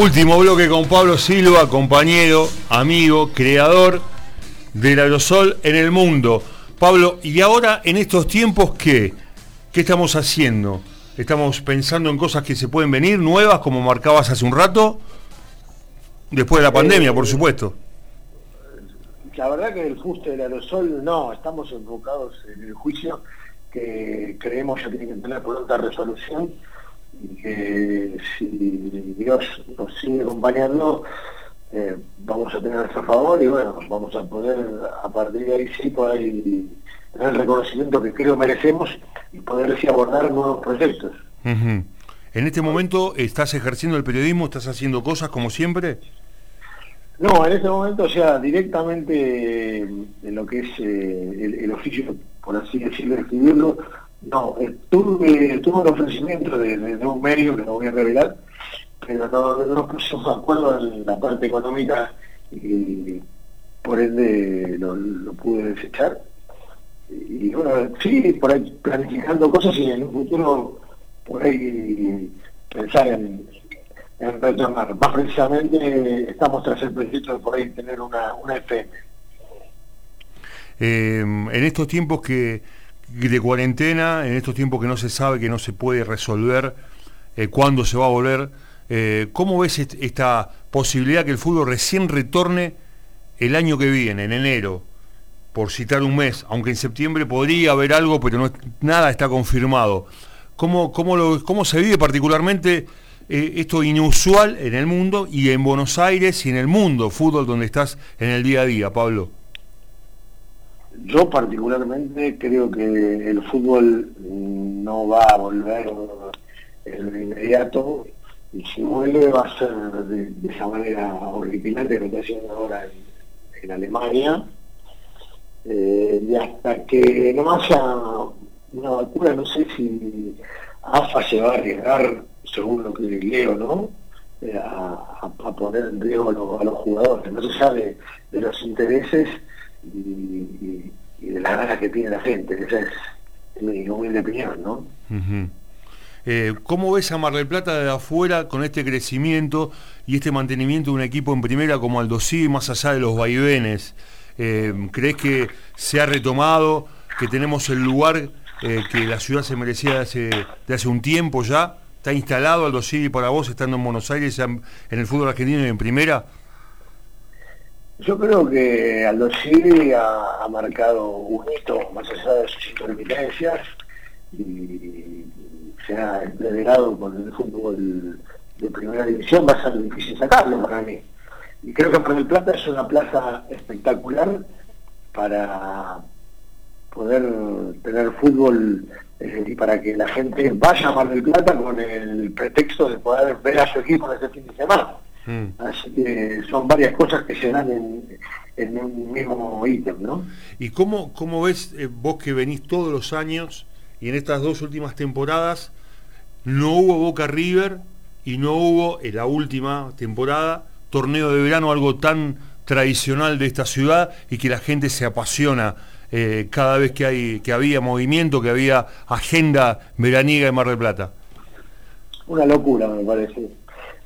Último bloque con Pablo Silva, compañero, amigo, creador del aerosol en el mundo. Pablo, ¿y ahora en estos tiempos qué? ¿Qué estamos haciendo? ¿Estamos pensando en cosas que se pueden venir, nuevas, como marcabas hace un rato? Después de la pandemia, por supuesto. La verdad que el fuste del aerosol, no, estamos enfocados en el juicio que creemos ya tiene que tener pronta resolución y que si Dios nos sigue acompañando, eh, vamos a tener nuestro favor y bueno, vamos a poder a partir de ahí sí poder tener el reconocimiento que creo merecemos y poder así abordar nuevos proyectos. ¿En este momento estás ejerciendo el periodismo, estás haciendo cosas como siempre? No, en este momento, o sea, directamente en lo que es eh, el, oficio, por así decirlo, escribirlo, no, eh, tuve, tuve un ofrecimiento de, un medio que no voy a revelar, pero no, no nos de acuerdo en la parte económica y por ende lo, pude desechar. Y bueno, sí, por ahí planificando cosas y en un futuro por ahí pensar en, retomar. Más precisamente estamos tras el proyecto de por ahí tener una, una FM. Eh, en estos tiempos que de cuarentena, en estos tiempos que no se sabe, que no se puede resolver eh, cuándo se va a volver, eh, ¿cómo ves esta posibilidad que el fútbol recién retorne el año que viene, en enero? Por citar un mes, aunque en septiembre podría haber algo, pero no, nada está confirmado. ¿Cómo, cómo, lo, cómo se vive particularmente eh, esto inusual en el mundo y en Buenos Aires y en el mundo fútbol donde estás en el día a día, Pablo? Yo particularmente creo que el fútbol no va a volver en lo inmediato y si vuelve va a ser de, esa manera horripilante que está haciendo ahora en, Alemania eh, y hasta que no haya una vacuna no sé si AFA se va a arriesgar según lo que leo ¿no? Eh, a, poner en riesgo a, los jugadores no se sabe de los intereses y, de la ganas que tiene la gente. Esa es mi humilde opinión, ¿no? Eh, ¿Cómo ves a Mar del Plata de afuera con este crecimiento y este mantenimiento de un equipo en primera como Aldo más allá de los vaivenes? Eh, ¿Crees que se ha retomado, que tenemos el lugar eh, que la ciudad se merecía de hace, de hace un tiempo ya? ¿Está instalado Aldo para vos estando en Buenos Aires, en el fútbol argentino y en primera? Yo creo que Aldo Civi ha, marcado un hito más allá de sus intermitencias y se ha entregado con el fútbol de primera división, va a ser difícil sacarlo para mí. Y creo que Mar del Plata es una plaza espectacular para poder tener fútbol eh, y para que la gente vaya a Mar del Plata con el pretexto de poder ver a su equipo este fin de semana. Mm. Así que son varias cosas que se dan en, un mismo ítem, ¿no? ¿Y cómo, cómo ves eh, vos que venís todos los años y en estas dos últimas temporadas no hubo Boca River y no hubo en la última temporada torneo de verano, algo tan tradicional de esta ciudad y que la gente se apasiona eh, cada vez que, hay, que había movimiento, que había agenda veraniega en Mar del Plata? Una locura, me parece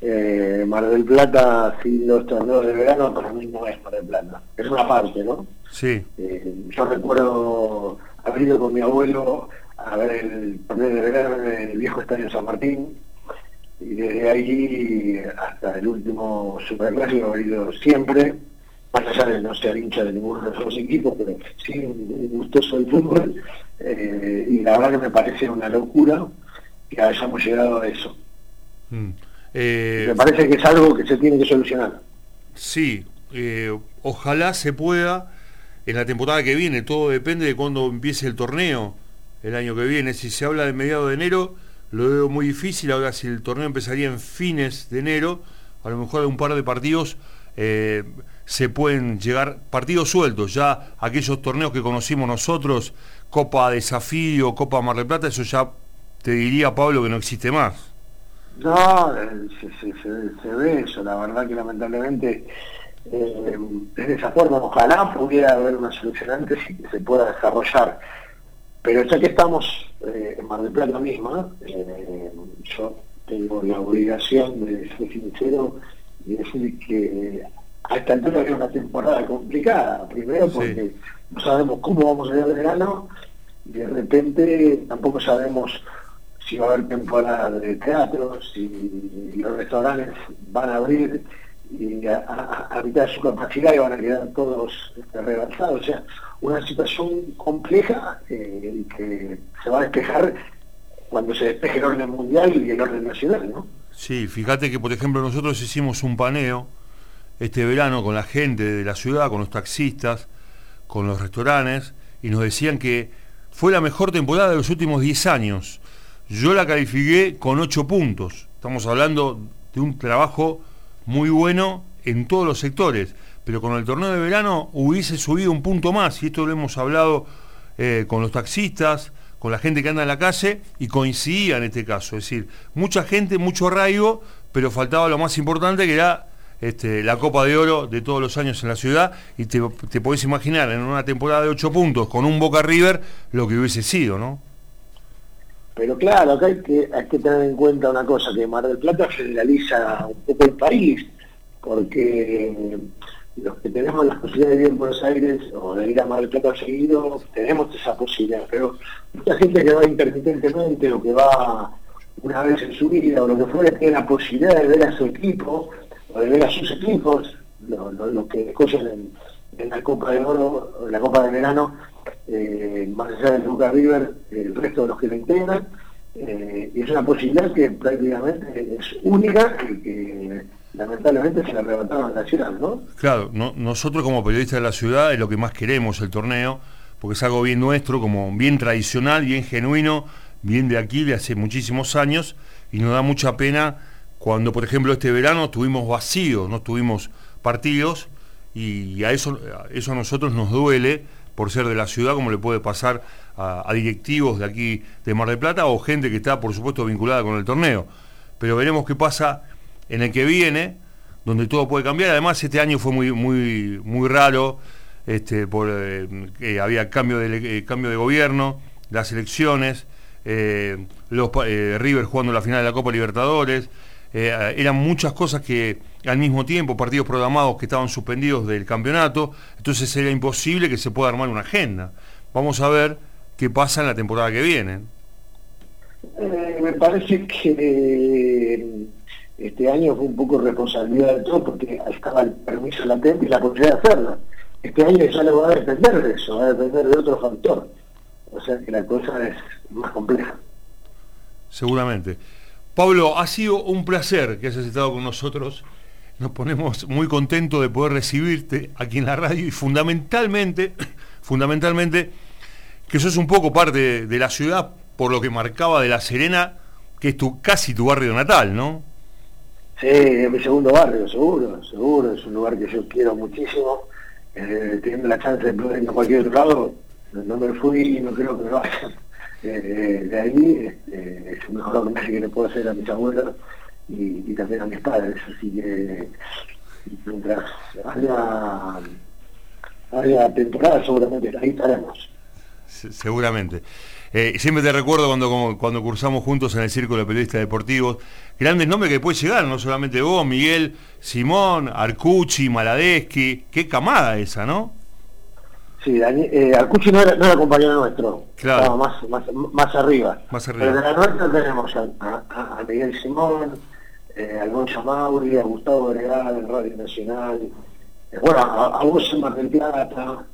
eh, Mar del Plata sin los torneos de verano para mí no es Mar del Plata, es una parte, ¿no? Sí. Eh, yo recuerdo haber ido con mi abuelo a ver el torneo de verano en el viejo estadio San Martín y desde ahí hasta el último superclásico he ido siempre, más allá de no ser hincha de ninguno de los equipos, pero sí un gustoso del fútbol eh, y la verdad que me parece una locura que hayamos llegado a eso. Mm. Eh, Me parece que es algo que se tiene que solucionar. Sí, eh, ojalá se pueda en la temporada que viene, todo depende de cuándo empiece el torneo el año que viene. Si se habla de mediados de enero, lo veo muy difícil. Ahora, si el torneo empezaría en fines de enero, a lo mejor de un par de partidos eh, se pueden llegar partidos sueltos. Ya aquellos torneos que conocimos nosotros, Copa Desafío, Copa Mar del Plata, eso ya te diría, Pablo, que no existe más. No, se, ve eso, la verdad que lamentablemente eh, de esa forma ojalá pudiera haber una solución antes y que se pueda desarrollar. Pero ya que estamos eh, en Mar del Plata misma, eh, yo tengo la obligación de ser sincero y decir que a esta altura es una temporada complicada. Primero porque no sabemos cómo vamos a ir al verano y de repente tampoco sabemos si va a haber temporada de teatro, si los restaurantes van a abrir y a, mitad de su capacidad y van a quedar todos este. O sea, una situación compleja eh, que se va a despejar cuando se despeje el orden mundial y el orden nacional, ¿no? Sí, fíjate que por ejemplo nosotros hicimos un paneo este verano con la gente de la ciudad, con los taxistas, con los restaurantes, y nos decían que fue la mejor temporada de los últimos 10 años. Yo la califiqué con 8 puntos. Estamos hablando de un trabajo muy bueno en todos los sectores, pero con el torneo de verano hubiese subido un punto más, y esto lo hemos hablado eh, con los taxistas, con la gente que anda en la calle, y coincidía en este caso, es decir, mucha gente, mucho arraigo, pero faltaba lo más importante que era este, la Copa de Oro de todos los años en la ciudad, y te, te podés imaginar en una temporada de 8 puntos con un Boca River lo que hubiese sido, ¿no? Pero claro, acá hay que, hay que tener en cuenta una cosa, que Mar del Plata generaliza un poco el país, porque los que tenemos la posibilidad de ir en Buenos Aires o de ir a Mar del Plata seguido, tenemos esa posibilidad, pero mucha gente que va intermitentemente o que va una vez en su vida o lo que fuera, tiene la posibilidad de ver a su equipo o de ver a sus equipos, lo, que escogen en, en, la Copa de Oro, en la Copa de Verano, eh, más allá del Boca River, el resto de los que lo integran, eh, y es una posibilidad que prácticamente es única y que lamentablemente se la arrebataron a la ciudad, ¿no? Claro, nosotros como periodistas de la ciudad es lo que más queremos el torneo, porque es algo bien nuestro, como bien tradicional, bien genuino, bien de aquí de hace muchísimos años, y nos da mucha pena cuando, por ejemplo, este verano tuvimos vacíos, no tuvimos partidos, y a eso, a eso a nosotros nos duele por ser de la ciudad, como le puede pasar a, directivos de aquí de Mar del Plata o gente que está, por supuesto, vinculada con el torneo. Pero veremos qué pasa en el que viene, donde todo puede cambiar. Además, este año fue muy, muy, muy raro, este, por, eh, había cambio de, eh, cambio de gobierno, las elecciones, eh, los, River jugando la final de la Copa Libertadores. Eran muchas cosas que al mismo tiempo, partidos programados que estaban suspendidos del campeonato, entonces era imposible que se pueda armar una agenda. Vamos a ver qué pasa en la temporada que viene. Eh, me parece que eh, este año fue un poco responsabilidad de todo porque estaba el permiso latente y la posibilidad de hacerlo. Este año ya no va a depender de eso, va a depender de otro factor. O sea que la cosa es más compleja. Seguramente. Pablo, ha sido un placer que hayas estado con nosotros. Nos ponemos muy contentos de poder recibirte aquí en la radio y fundamentalmente, fundamentalmente, que sos un poco parte de, la ciudad por lo que marcaba de La Serena, que es tu, casi tu barrio natal, ¿no? Sí, es mi segundo barrio, seguro, seguro, es un lugar que yo quiero muchísimo, eh, teniendo la chance de poder ir a cualquier otro lado, no me fui y no creo que me vayan eh, de ahí, este, es el mejor homenaje que le puedo hacer a mis abuelos y, también a mis padres, así que mientras haya, haya temporada seguramente ahí estaremos. Seguramente. Eh, siempre te recuerdo cuando, cuando cursamos juntos en el Círculo de Periodistas Deportivos, grandes nombres que puedes llegar, no solamente vos, Miguel, Simón, Arcucci, Maladeschi, qué camada esa, ¿no? Sí, eh, Arcucci no era, no era compañero nuestro, claro. estaba más, más, más arriba. Más arriba. Pero de la nuestra tenemos a Miguel Simón, eh, a Alonso Mauri, a Gustavo en Radio Nacional, eh, bueno, a, vos en Mar del Plata,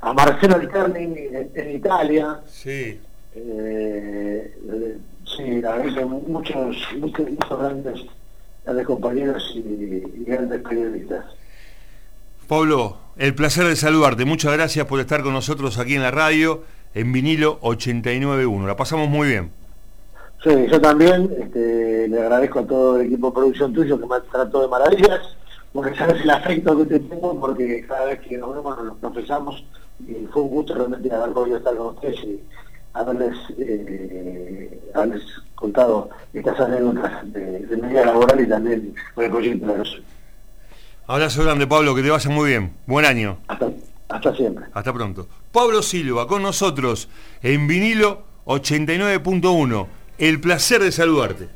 a Marcelo Alcarni en, en, Italia. Sí. Eh, sí, a veces muchos, muchos, muchos grandes, grandes compañeros y, y grandes periodistas. Pablo, el placer de saludarte. Muchas gracias por estar con nosotros aquí en la radio en vinilo 89.1. La pasamos muy bien. Sí, yo también este, le agradezco a todo el equipo de producción tuyo que me tratado de maravillas, porque sabes el afecto que te tengo, porque cada vez que nos vemos nos confesamos y fue un gusto realmente haber podido estar con ustedes y haberles, eh, haberles contado estas anécdotas de, de mi vida laboral y también con el proyecto de los... Abrazo grande, Pablo, que te vaya muy bien. Buen año. Hasta, hasta siempre. Hasta pronto. Pablo Silva, con nosotros en vinilo 89.1. El placer de saludarte.